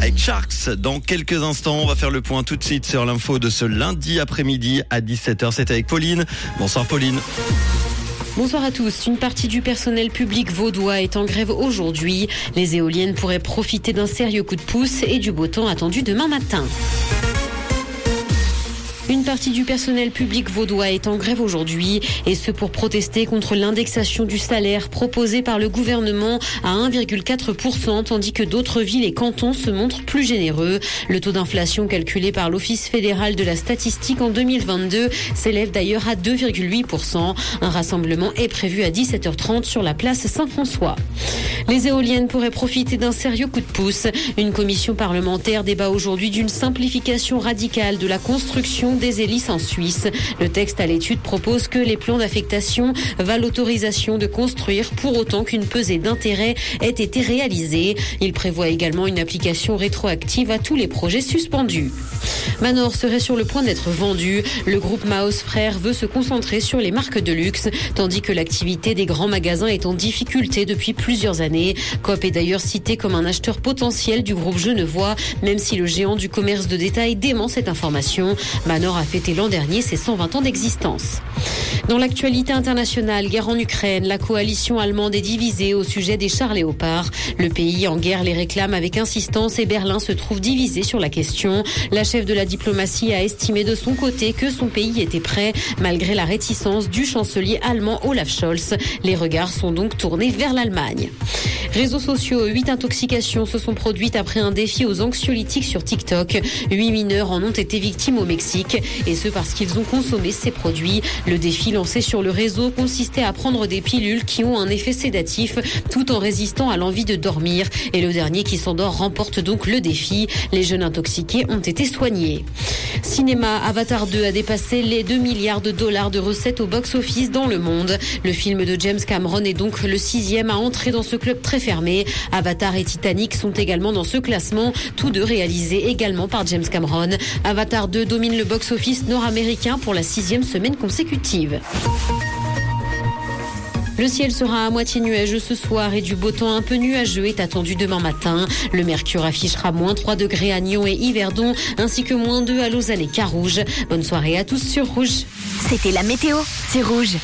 avec Sharks. Dans quelques instants, on va faire le point tout de suite sur l'info de ce lundi après-midi à 17h. C'est avec Pauline. Bonsoir Pauline. Bonsoir à tous. Une partie du personnel public vaudois est en grève aujourd'hui. Les éoliennes pourraient profiter d'un sérieux coup de pouce et du beau temps attendu demain matin. Une partie du personnel public vaudois est en grève aujourd'hui et ce pour protester contre l'indexation du salaire proposée par le gouvernement à 1,4% tandis que d'autres villes et cantons se montrent plus généreux. Le taux d'inflation calculé par l'Office fédéral de la statistique en 2022 s'élève d'ailleurs à 2,8%. Un rassemblement est prévu à 17h30 sur la place Saint-François. Les éoliennes pourraient profiter d'un sérieux coup de pouce. Une commission parlementaire débat aujourd'hui d'une simplification radicale de la construction des hélices en Suisse. Le texte à l'étude propose que les plans d'affectation valent l'autorisation de construire pour autant qu'une pesée d'intérêt ait été réalisée. Il prévoit également une application rétroactive à tous les projets suspendus. Manor serait sur le point d'être vendu. Le groupe Maos Frères veut se concentrer sur les marques de luxe, tandis que l'activité des grands magasins est en difficulté depuis plusieurs années. Coop est d'ailleurs cité comme un acheteur potentiel du groupe Genevois, même si le géant du commerce de détail dément cette information. Manor a fêté l'an dernier ses 120 ans d'existence. Dans l'actualité internationale, guerre en Ukraine, la coalition allemande est divisée au sujet des chars léopards. Le pays en guerre les réclame avec insistance et Berlin se trouve divisé sur la question. La chef de la diplomatie a estimé de son côté que son pays était prêt, malgré la réticence du chancelier allemand Olaf Scholz. Les regards sont donc tournés vers l'Allemagne. Réseaux sociaux, huit intoxications se sont produites après un défi aux anxiolytiques sur TikTok. Huit mineurs en ont été victimes au Mexique, et ce parce qu'ils ont consommé ces produits. Le défi lancé sur le réseau consistait à prendre des pilules qui ont un effet sédatif tout en résistant à l'envie de dormir. Et le dernier qui s'endort remporte donc le défi. Les jeunes intoxiqués ont été soignés. Cinéma, Avatar 2 a dépassé les 2 milliards de dollars de recettes au box-office dans le monde. Le film de James Cameron est donc le sixième à entrer dans ce club très fermé. Avatar et Titanic sont également dans ce classement, tous deux réalisés également par James Cameron. Avatar 2 domine le box-office nord-américain pour la sixième semaine consécutive. Le ciel sera à moitié nuageux ce soir et du beau temps un peu nuageux est attendu demain matin. Le mercure affichera moins 3 degrés à Nyon et Yverdon ainsi que moins 2 à Lausanne et Carouge. Bonne soirée à tous sur Rouge. C'était la météo, c'est Rouge.